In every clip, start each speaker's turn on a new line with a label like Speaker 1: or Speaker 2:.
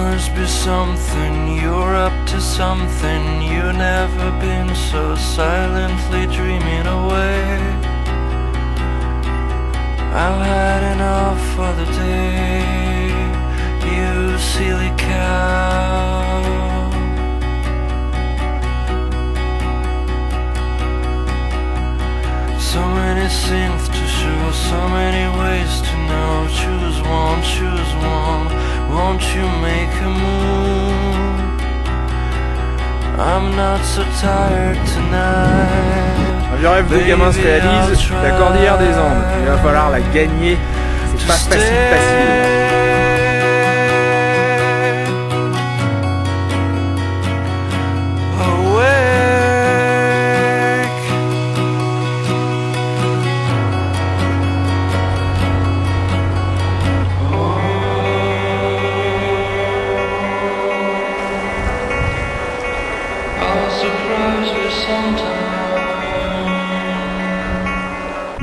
Speaker 1: must be something, you're up to something. You've never been so silently dreaming away. I've had enough for the day, you silly cow. So many things to show, so many Won't you make a move? I'm not so tired tonight.
Speaker 2: Le rêve de gamin se réalise, la cordillère des Andes. Il va falloir la gagner. C'est pas facile, facile.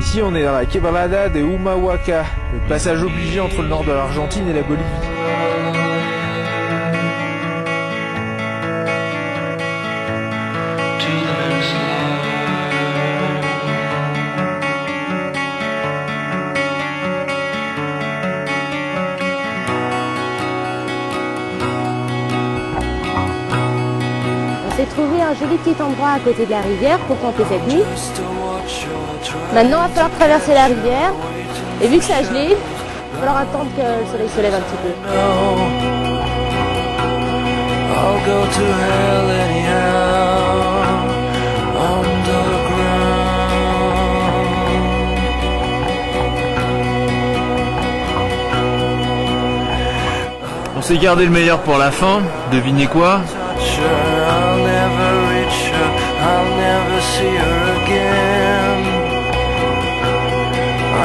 Speaker 2: Ici, on est dans la quebrada de Humahuaca, le passage obligé entre le nord de l'Argentine et la Bolivie.
Speaker 3: S'est trouvé un joli petit endroit à côté de la rivière pour camper cette nuit. Maintenant, il va falloir traverser la rivière. Et vu que ça gelé, il va falloir attendre que le soleil se lève un petit peu.
Speaker 4: On s'est gardé le meilleur pour la fin. Devinez quoi?
Speaker 1: See her again.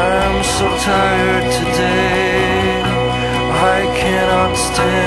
Speaker 1: I'm so tired today. I cannot stand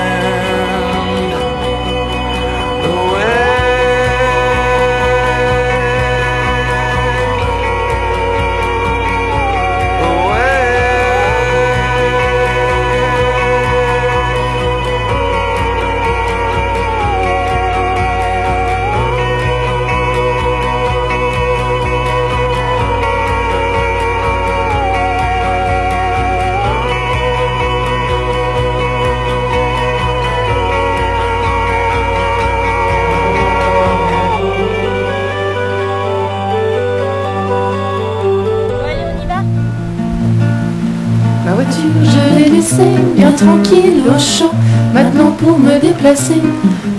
Speaker 5: je l'ai laissée bien tranquille au champ. Maintenant, pour me déplacer,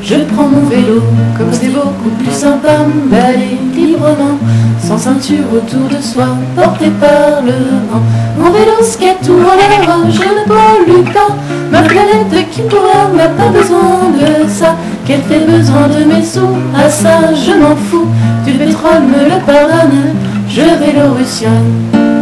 Speaker 5: je prends mon vélo. Comme c'est beaucoup plus sympa, me balader librement, sans ceinture autour de soi, porté par le vent. Mon vélo skate tout en l'air, je ne pollue pas. Ma planète qui pourra n'a pas besoin de ça. Qu'elle fait besoin de mes sous, à ça je m'en fous. Du pétrole me le pardonne, je vélorutionne.